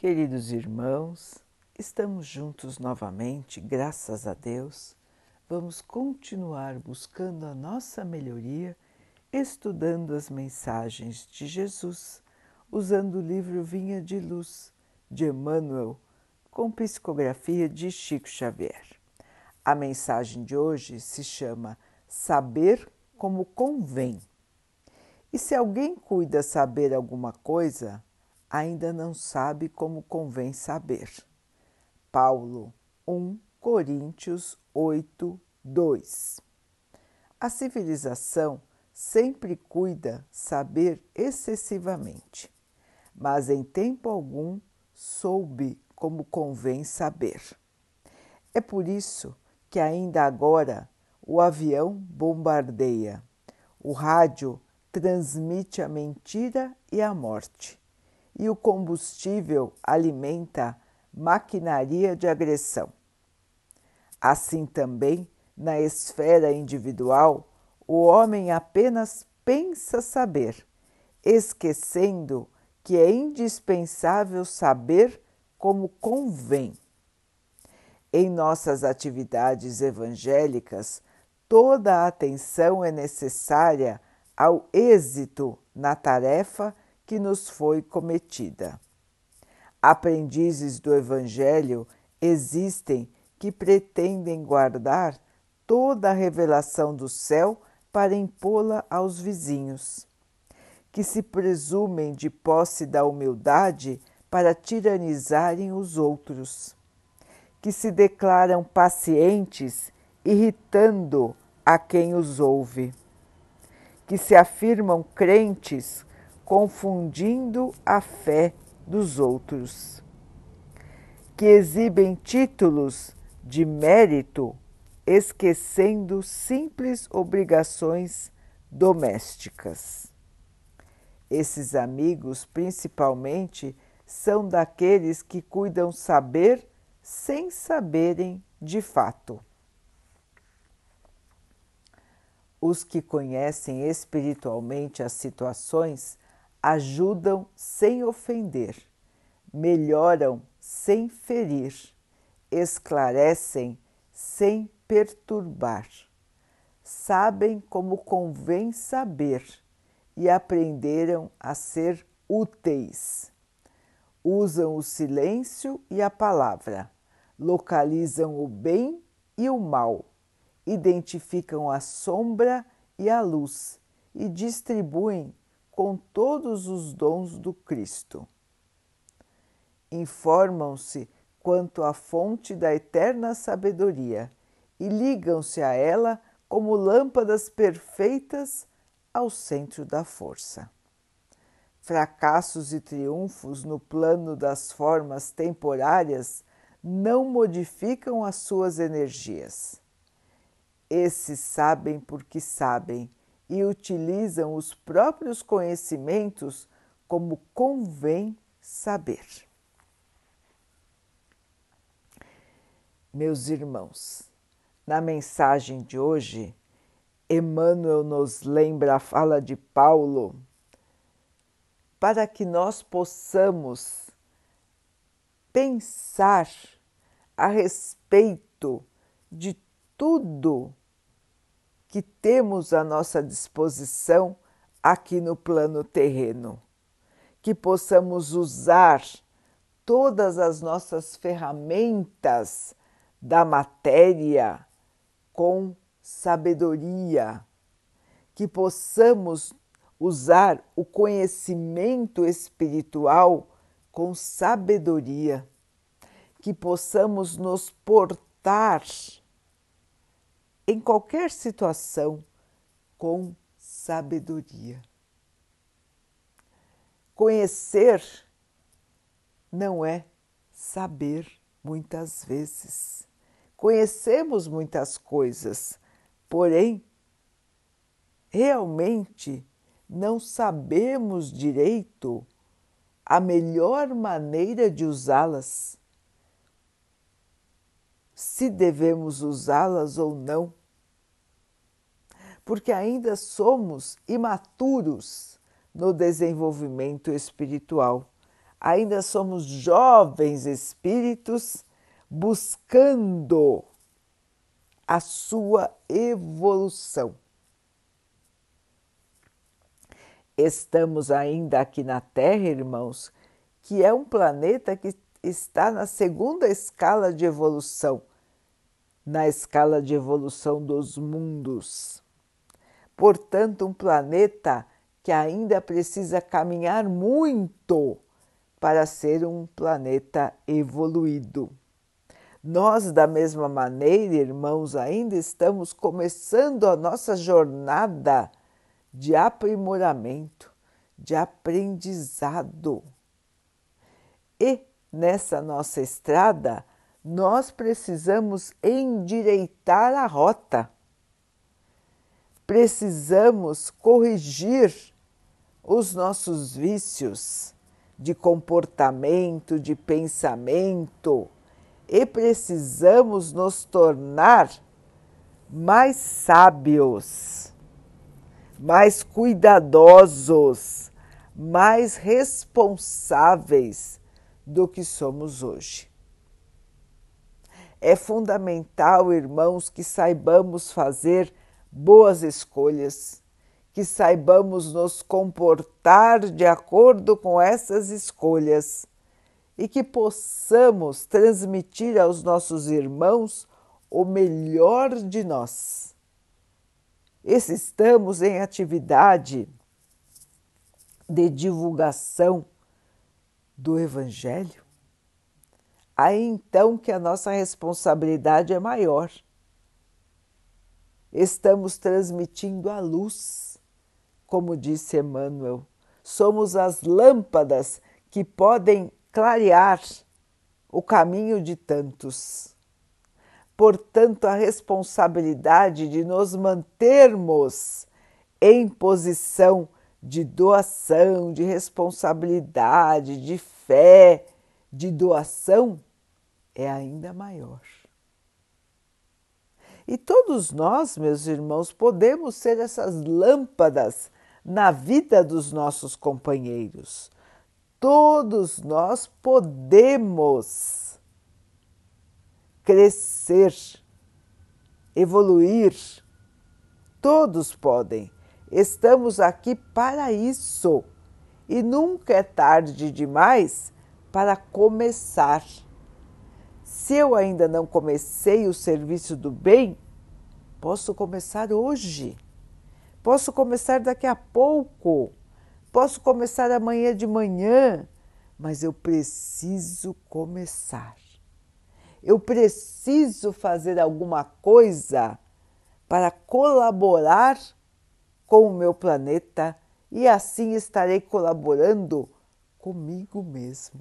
Queridos irmãos, estamos juntos novamente, graças a Deus. Vamos continuar buscando a nossa melhoria, estudando as mensagens de Jesus, usando o livro Vinha de Luz de Emmanuel, com psicografia de Chico Xavier. A mensagem de hoje se chama Saber como convém. E se alguém cuida saber alguma coisa, ainda não sabe como convém saber. Paulo 1 Coríntios 8, 2. A civilização sempre cuida saber excessivamente, mas em tempo algum soube como convém saber. É por isso que ainda agora o avião bombardeia, o rádio transmite a mentira e a morte e o combustível alimenta maquinaria de agressão. Assim também, na esfera individual, o homem apenas pensa saber, esquecendo que é indispensável saber como convém. Em nossas atividades evangélicas, toda a atenção é necessária ao êxito na tarefa que nos foi cometida. Aprendizes do Evangelho existem que pretendem guardar toda a revelação do céu para impô-la aos vizinhos, que se presumem de posse da humildade para tiranizarem os outros, que se declaram pacientes, irritando a quem os ouve, que se afirmam crentes confundindo a fé dos outros, que exibem títulos de mérito, esquecendo simples obrigações domésticas. Esses amigos, principalmente, são daqueles que cuidam saber sem saberem de fato. Os que conhecem espiritualmente as situações ajudam sem ofender, melhoram sem ferir, esclarecem sem perturbar. Sabem como convém saber e aprenderam a ser úteis. Usam o silêncio e a palavra, localizam o bem e o mal, identificam a sombra e a luz e distribuem com todos os dons do Cristo. Informam-se quanto à fonte da eterna sabedoria e ligam-se a ela como lâmpadas perfeitas ao centro da força. Fracassos e triunfos no plano das formas temporárias não modificam as suas energias. Esses sabem porque sabem e utilizam os próprios conhecimentos como convém saber. Meus irmãos, na mensagem de hoje, Emmanuel nos lembra a fala de Paulo para que nós possamos pensar a respeito de tudo que temos à nossa disposição aqui no plano terreno, que possamos usar todas as nossas ferramentas da matéria com sabedoria, que possamos usar o conhecimento espiritual com sabedoria, que possamos nos portar em qualquer situação com sabedoria. Conhecer não é saber muitas vezes. Conhecemos muitas coisas, porém, realmente não sabemos direito a melhor maneira de usá-las, se devemos usá-las ou não porque ainda somos imaturos no desenvolvimento espiritual. ainda somos jovens espíritos buscando a sua evolução. Estamos ainda aqui na Terra, irmãos, que é um planeta que está na segunda escala de evolução, na escala de evolução dos mundos. Portanto, um planeta que ainda precisa caminhar muito para ser um planeta evoluído. Nós, da mesma maneira, irmãos, ainda estamos começando a nossa jornada de aprimoramento, de aprendizado. E nessa nossa estrada, nós precisamos endireitar a rota. Precisamos corrigir os nossos vícios de comportamento, de pensamento, e precisamos nos tornar mais sábios, mais cuidadosos, mais responsáveis do que somos hoje. É fundamental, irmãos, que saibamos fazer boas escolhas, que saibamos nos comportar de acordo com essas escolhas e que possamos transmitir aos nossos irmãos o melhor de nós. E se estamos em atividade de divulgação do Evangelho, aí então que a nossa responsabilidade é maior. Estamos transmitindo a luz, como disse Emmanuel. Somos as lâmpadas que podem clarear o caminho de tantos. Portanto, a responsabilidade de nos mantermos em posição de doação, de responsabilidade, de fé, de doação é ainda maior. E todos nós, meus irmãos, podemos ser essas lâmpadas na vida dos nossos companheiros. Todos nós podemos crescer, evoluir. Todos podem Estamos aqui para isso e nunca é tarde demais para começar. Se eu ainda não comecei o serviço do bem, posso começar hoje, posso começar daqui a pouco, posso começar amanhã de manhã, mas eu preciso começar. Eu preciso fazer alguma coisa para colaborar com o meu planeta e assim estarei colaborando comigo mesmo.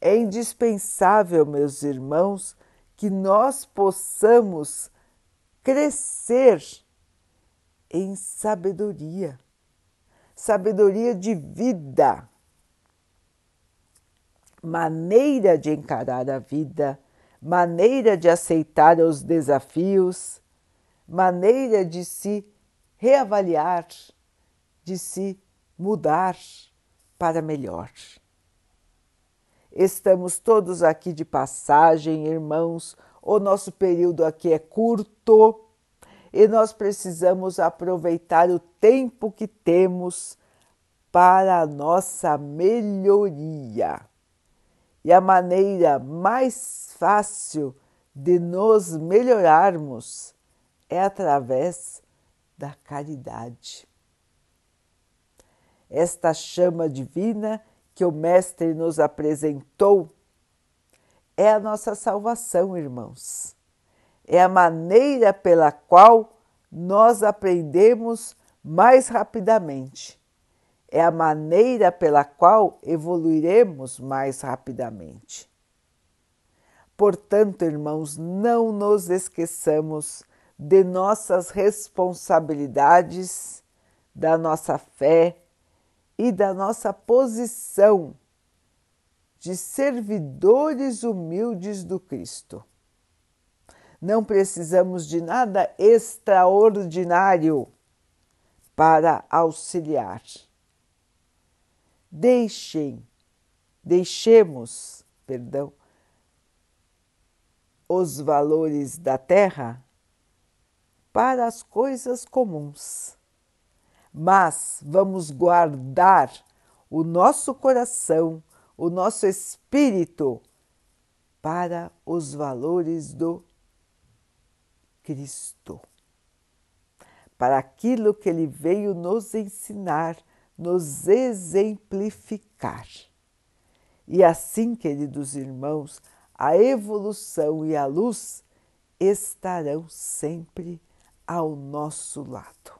É indispensável, meus irmãos, que nós possamos crescer em sabedoria, sabedoria de vida, maneira de encarar a vida, maneira de aceitar os desafios, maneira de se reavaliar, de se mudar para melhor. Estamos todos aqui de passagem, irmãos, o nosso período aqui é curto e nós precisamos aproveitar o tempo que temos para a nossa melhoria. E a maneira mais fácil de nos melhorarmos é através da caridade. Esta chama divina que o Mestre nos apresentou é a nossa salvação, irmãos. É a maneira pela qual nós aprendemos mais rapidamente. É a maneira pela qual evoluiremos mais rapidamente. Portanto, irmãos, não nos esqueçamos de nossas responsabilidades, da nossa fé e da nossa posição de servidores humildes do Cristo. Não precisamos de nada extraordinário para auxiliar. Deixem, deixemos, perdão, os valores da terra para as coisas comuns. Mas vamos guardar o nosso coração, o nosso espírito para os valores do Cristo, para aquilo que ele veio nos ensinar, nos exemplificar. E assim, queridos irmãos, a evolução e a luz estarão sempre ao nosso lado.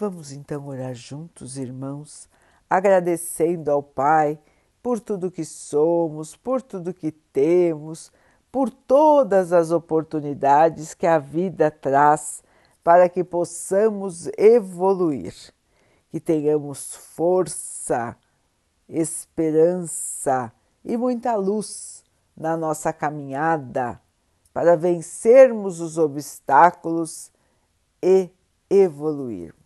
Vamos então orar juntos, irmãos, agradecendo ao Pai por tudo que somos, por tudo que temos, por todas as oportunidades que a vida traz para que possamos evoluir que tenhamos força, esperança e muita luz na nossa caminhada para vencermos os obstáculos e evoluirmos.